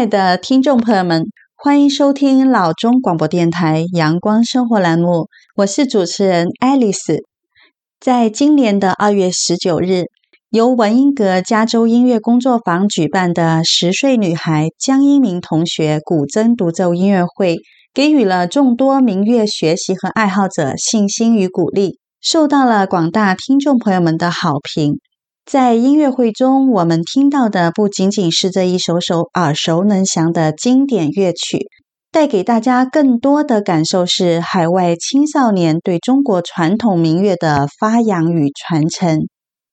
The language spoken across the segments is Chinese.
亲爱的听众朋友们，欢迎收听老中广播电台阳光生活栏目，我是主持人爱丽丝。在今年的二月十九日，由文音阁加州音乐工作坊举办的十岁女孩江英明同学古筝独奏音乐会，给予了众多民乐学习和爱好者信心与鼓励，受到了广大听众朋友们的好评。在音乐会中，我们听到的不仅仅是这一首首耳熟能详的经典乐曲，带给大家更多的感受是海外青少年对中国传统民乐的发扬与传承。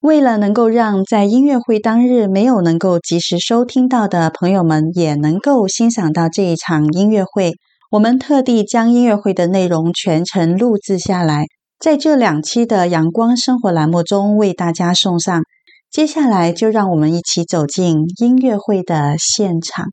为了能够让在音乐会当日没有能够及时收听到的朋友们也能够欣赏到这一场音乐会，我们特地将音乐会的内容全程录制下来，在这两期的阳光生活栏目中为大家送上。接下来就让我们一起走进音乐会的现场。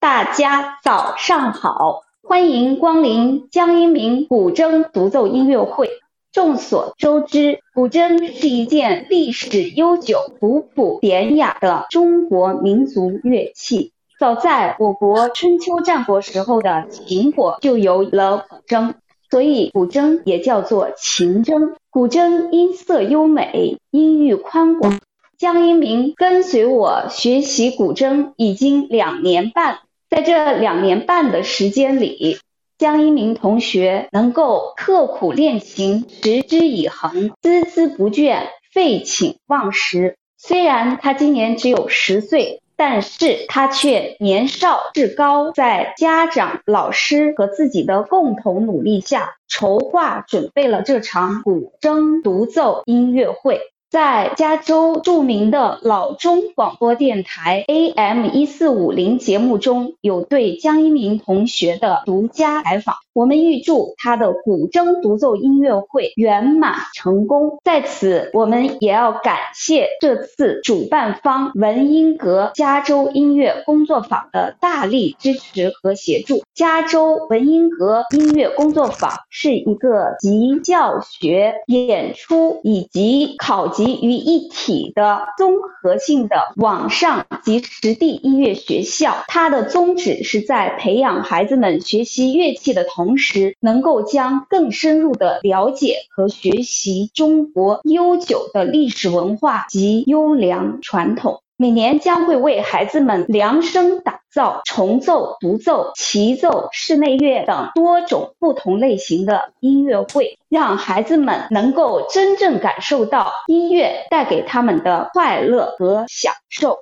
大家早上好，欢迎光临江英明古筝独奏音乐会。众所周知，古筝是一件历史悠久、古朴典雅的中国民族乐器。早在我国春秋战国时候的秦国就有了古筝。所以，古筝也叫做秦筝。古筝音色优美，音域宽广。江一鸣跟随我学习古筝已经两年半，在这两年半的时间里，江一鸣同学能够刻苦练琴，持之以恒，孜孜不倦，废寝忘食。虽然他今年只有十岁。但是他却年少志高，在家长、老师和自己的共同努力下，筹划准备了这场古筝独奏音乐会。在加州著名的老中广播电台 AM 一四五零节目中，有对江一鸣同学的独家采访。我们预祝他的古筝独奏音乐会圆满成功。在此，我们也要感谢这次主办方文音阁加州音乐工作坊的大力支持和协助。加州文音阁音乐工作坊是一个集教学、演出以及考级于一体的综合性的网上及实地音乐学校。它的宗旨是在培养孩子们学习乐器的同同时，能够将更深入的了解和学习中国悠久的历史文化及优良传统。每年将会为孩子们量身打造重奏、独奏、齐奏、室内乐等多种不同类型的音乐会，让孩子们能够真正感受到音乐带给他们的快乐和享受。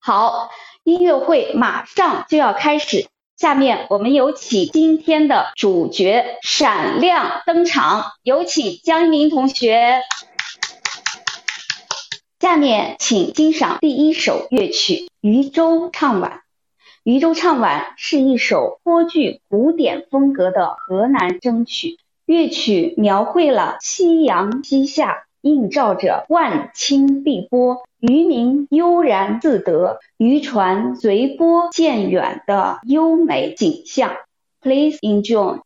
好，音乐会马上就要开始。下面我们有请今天的主角闪亮登场，有请江一鸣同学。下面请欣赏第一首乐曲《渔舟唱晚》。《渔舟唱晚》是一首颇具古典风格的河南筝曲，乐曲描绘了夕阳西下。映照着万顷碧波，渔民悠然自得，渔船随波渐远的优美景象。Please enjoy。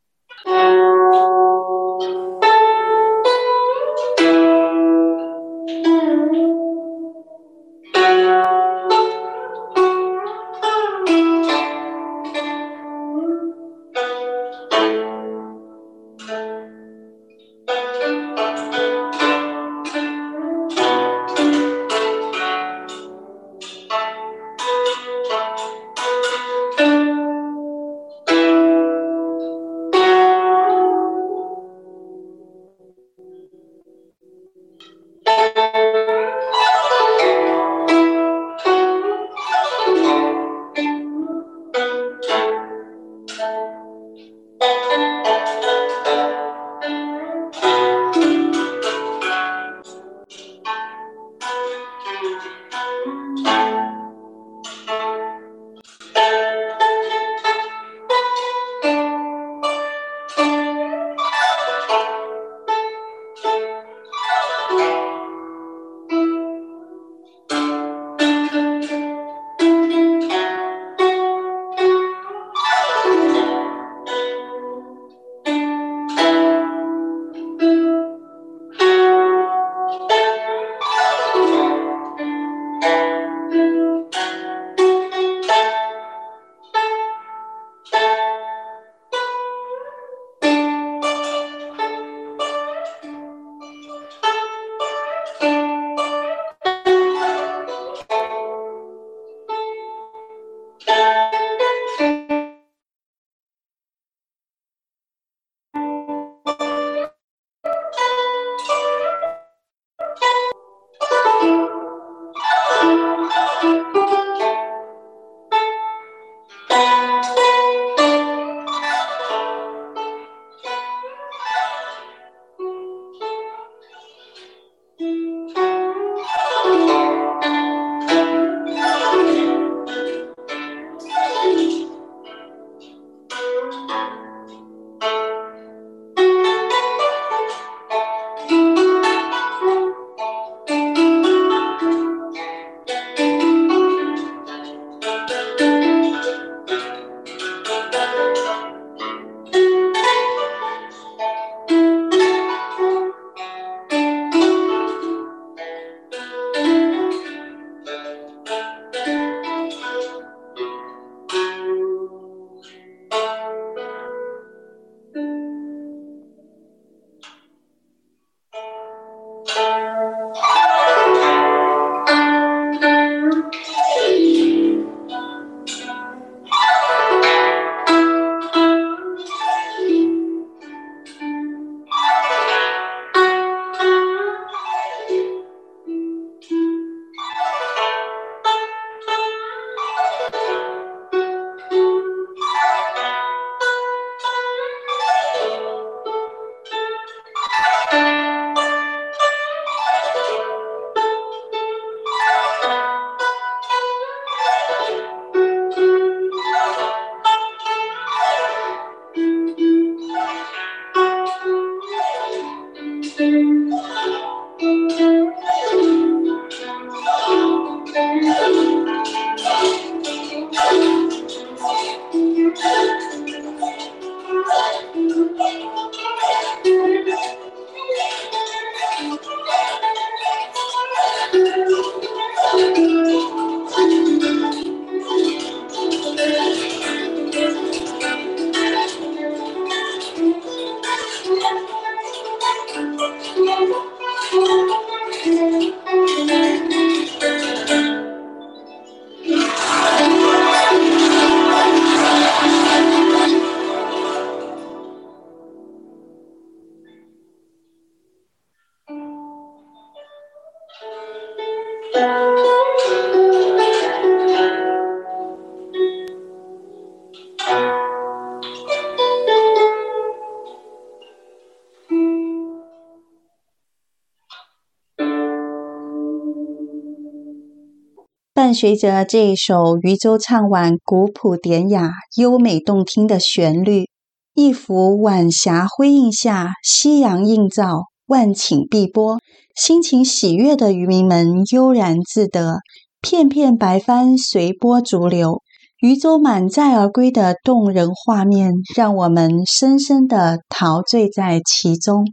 伴随着这一首渔舟唱晚古朴典雅、优美动听的旋律，一幅晚霞辉映下，夕阳映照，万顷碧波，心情喜悦的渔民们悠然自得，片片白帆随波逐流，渔舟满载而归的动人画面，让我们深深的陶醉在其中。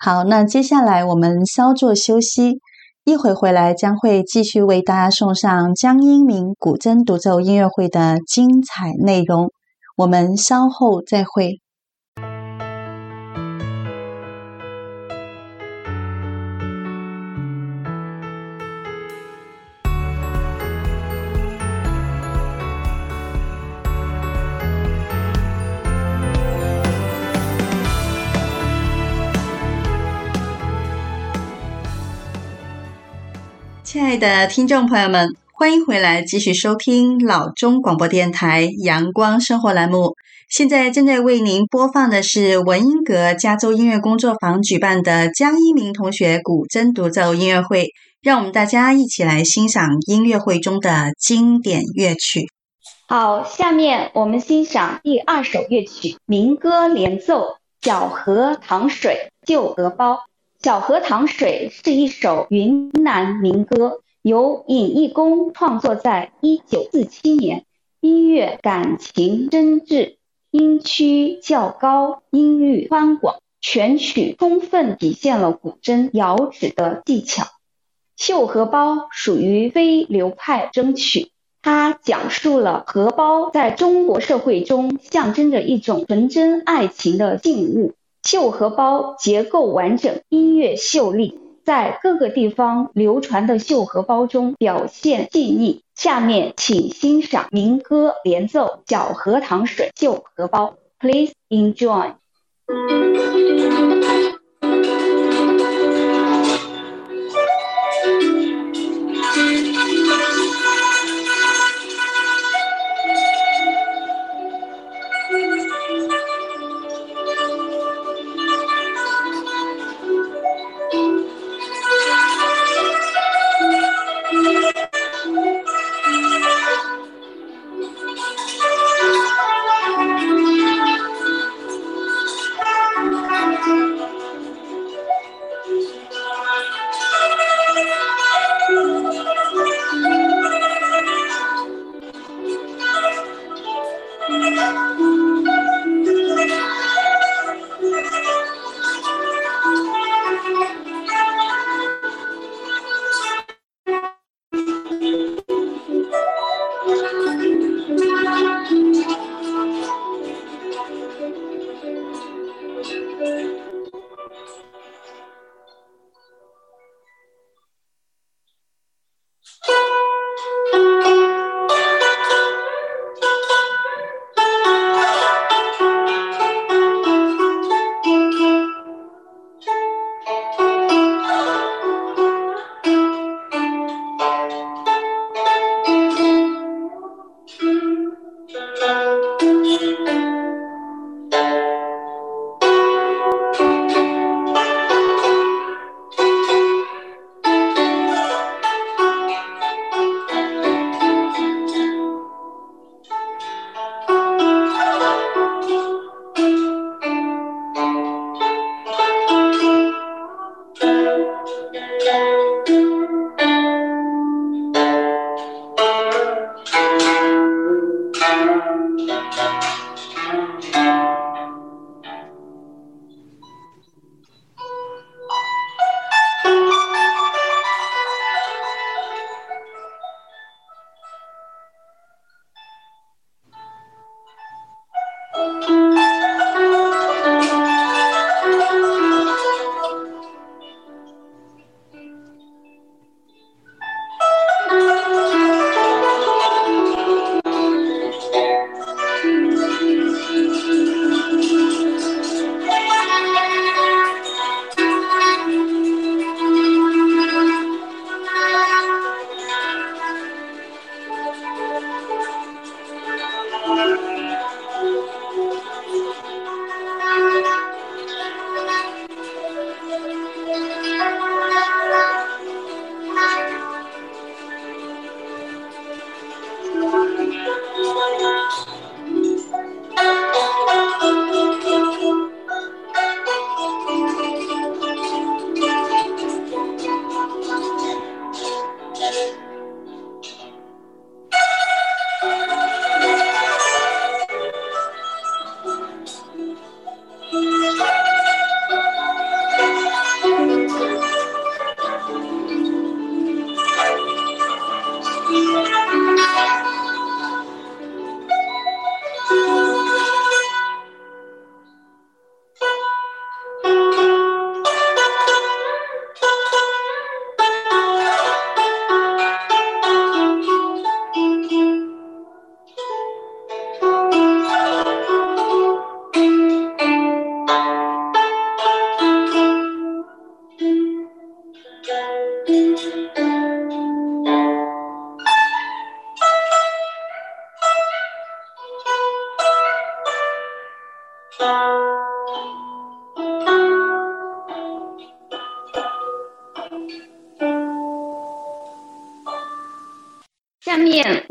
好，那接下来我们稍作休息。一会回来将会继续为大家送上江英明古筝独奏音乐会的精彩内容，我们稍后再会。亲爱的听众朋友们，欢迎回来继续收听老中广播电台阳光生活栏目。现在正在为您播放的是文音阁加州音乐工作坊举办的江一鸣同学古筝独奏音乐会，让我们大家一起来欣赏音乐会中的经典乐曲。好，下面我们欣赏第二首乐曲《民歌连奏》，小河淌水旧荷包。小荷塘水是一首云南民歌，由尹义公创作在一九四七年，音乐感情真挚，音区较高，音域宽广，全曲充分体现了古筝摇指的技巧。绣荷包属于非流派筝曲，它讲述了荷包在中国社会中象征着一种纯真爱情的信物。绣荷包结构完整，音乐秀丽，在各个地方流传的绣荷包中表现细腻。下面请欣赏民歌联奏《小荷塘水绣荷包》，Please enjoy。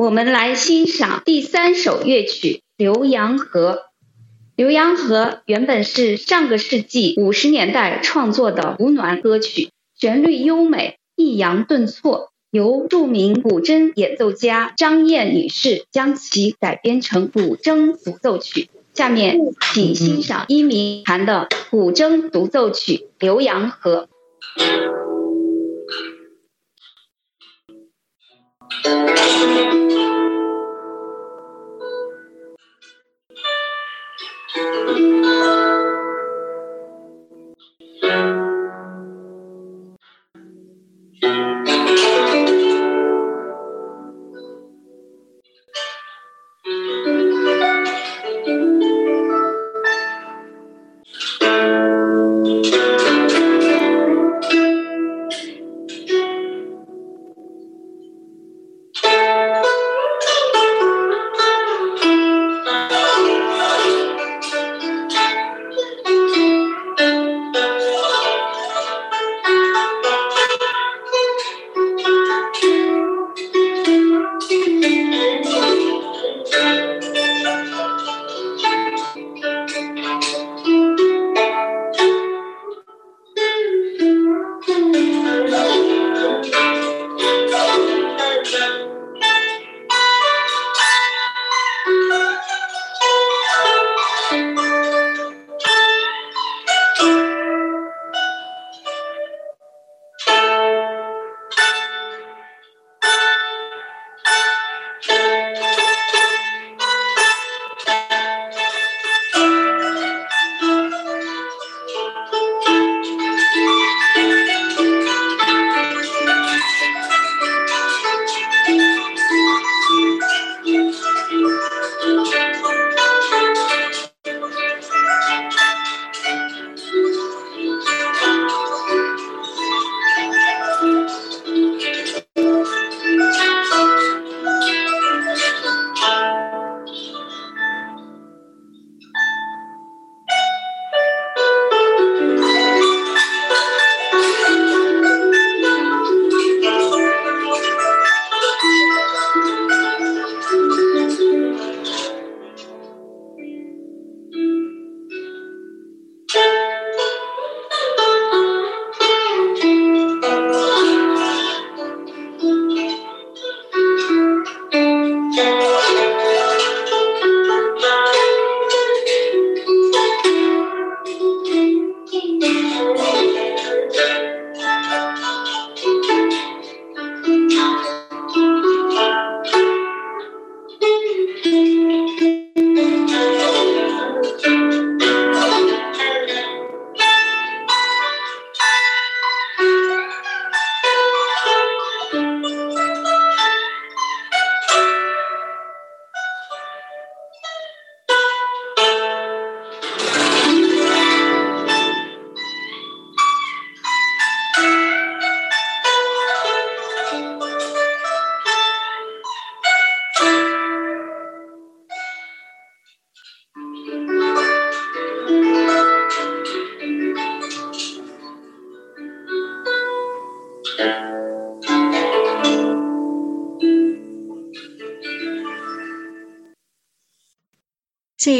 我们来欣赏第三首乐曲《浏阳河》。《浏阳河》原本是上个世纪五十年代创作的胡鸾歌曲，旋律优美，抑扬顿挫，由著名古筝演奏家张燕女士将其改编成古筝独奏曲。下面请欣赏一鸣弹的古筝独奏曲《浏阳河》。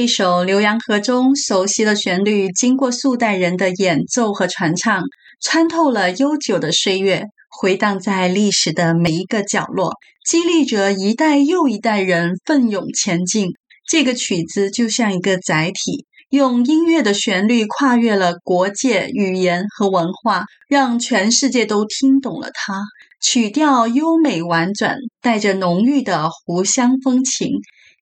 首《浏阳河》中熟悉的旋律，经过数代人的演奏和传唱，穿透了悠久的岁月，回荡在历史的每一个角落，激励着一代又一代人奋勇前进。这个曲子就像一个载体，用音乐的旋律跨越了国界、语言和文化，让全世界都听懂了它。曲调优美婉转，带着浓郁的湖湘风情。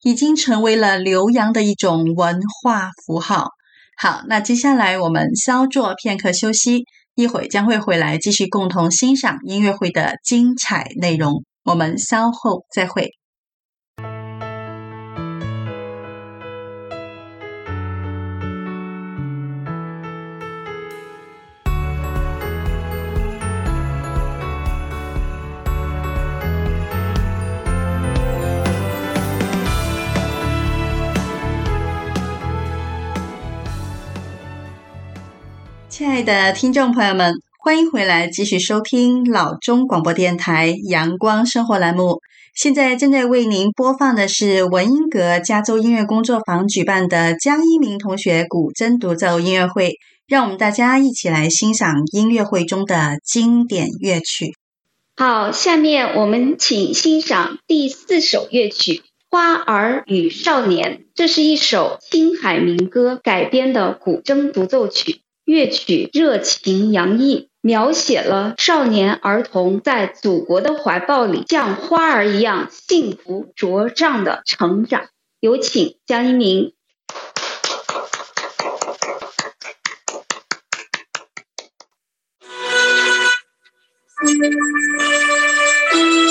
已经成为了浏阳的一种文化符号。好，那接下来我们稍作片刻休息，一会将会回来继续共同欣赏音乐会的精彩内容。我们稍后再会。亲爱的听众朋友们，欢迎回来，继续收听老中广播电台阳光生活栏目。现在正在为您播放的是文音阁加州音乐工作坊举办的江一鸣同学古筝独奏音乐会，让我们大家一起来欣赏音乐会中的经典乐曲。好，下面我们请欣赏第四首乐曲《花儿与少年》，这是一首青海民歌改编的古筝独奏曲。乐曲热情洋溢描写了少年儿童在祖国的怀抱里像花儿一样幸福茁壮的成长。有请江一鸣。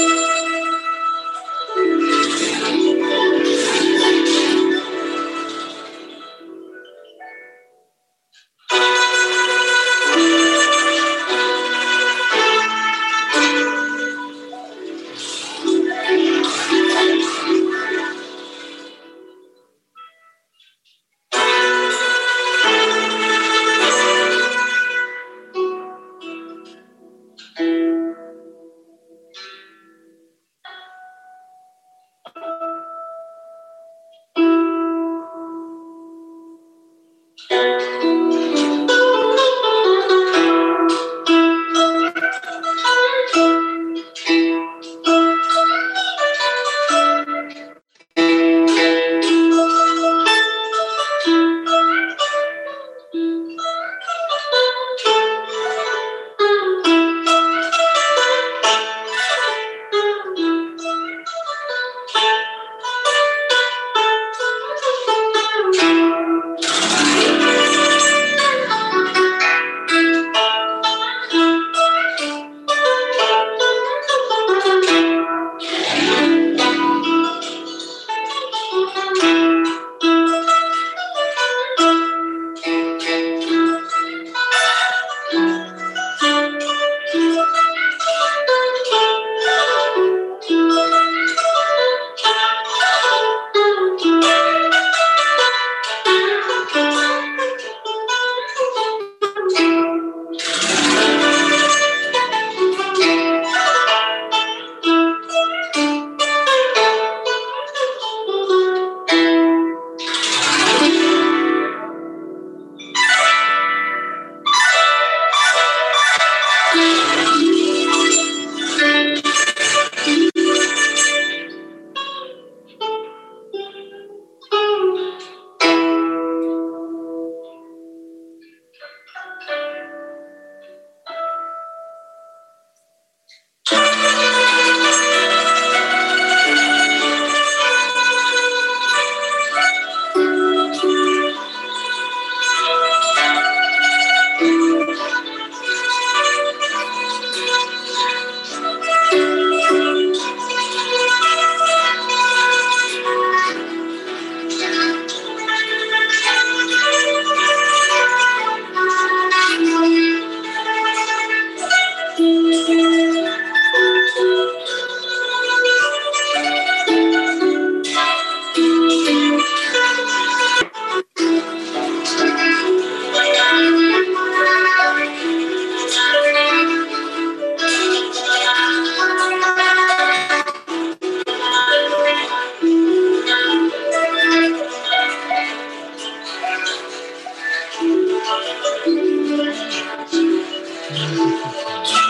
Thank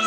you.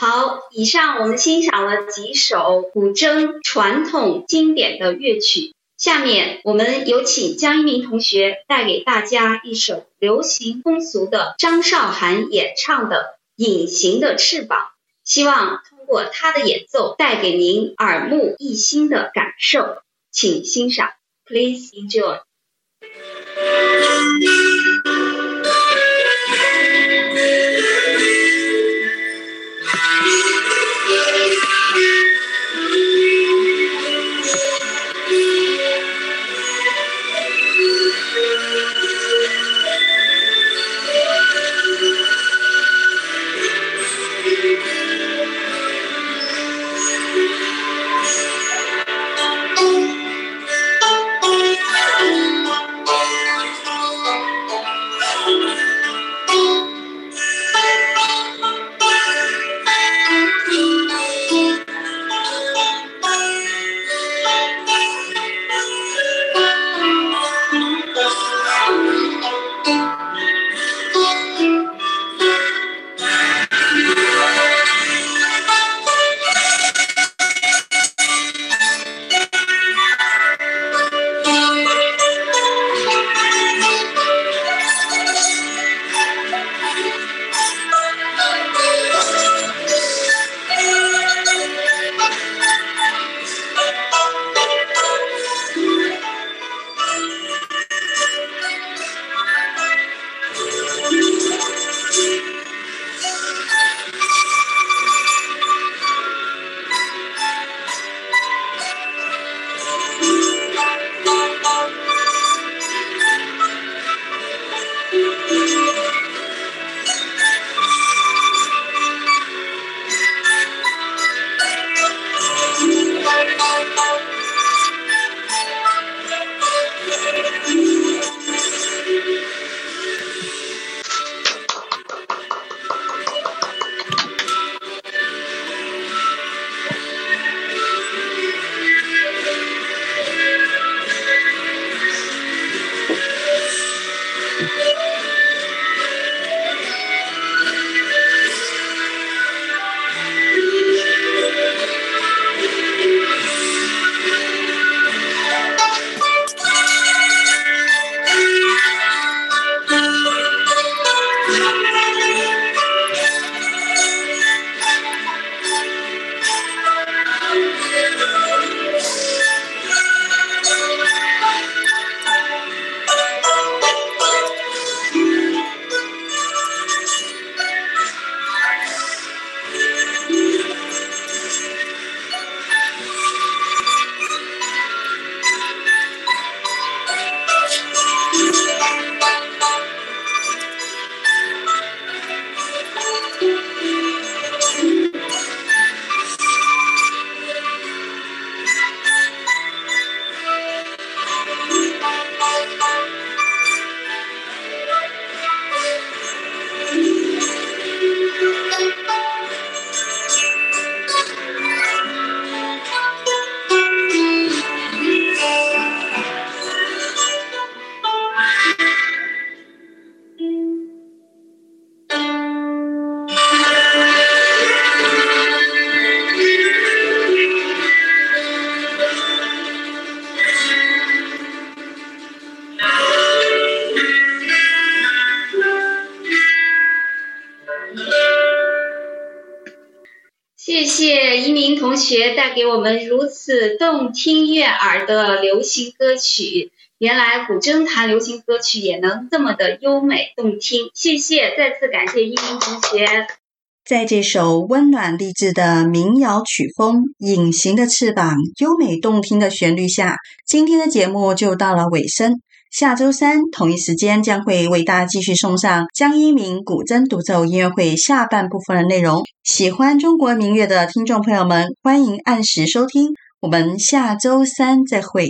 好，以上我们欣赏了几首古筝传统经典的乐曲，下面我们有请江一鸣同学带给大家一首流行风俗的张韶涵演唱的《隐形的翅膀》，希望通过他的演奏带给您耳目一新的感受，请欣赏，Please enjoy。学带给我们如此动听悦耳的流行歌曲，原来古筝弹流行歌曲也能这么的优美动听。谢谢，再次感谢一鸣同学。在这首温暖励志的民谣曲风《隐形的翅膀》优美动听的旋律下，今天的节目就到了尾声。下周三同一时间将会为大家继续送上江一鸣古筝独奏音乐会下半部分的内容。喜欢中国民乐的听众朋友们，欢迎按时收听。我们下周三再会。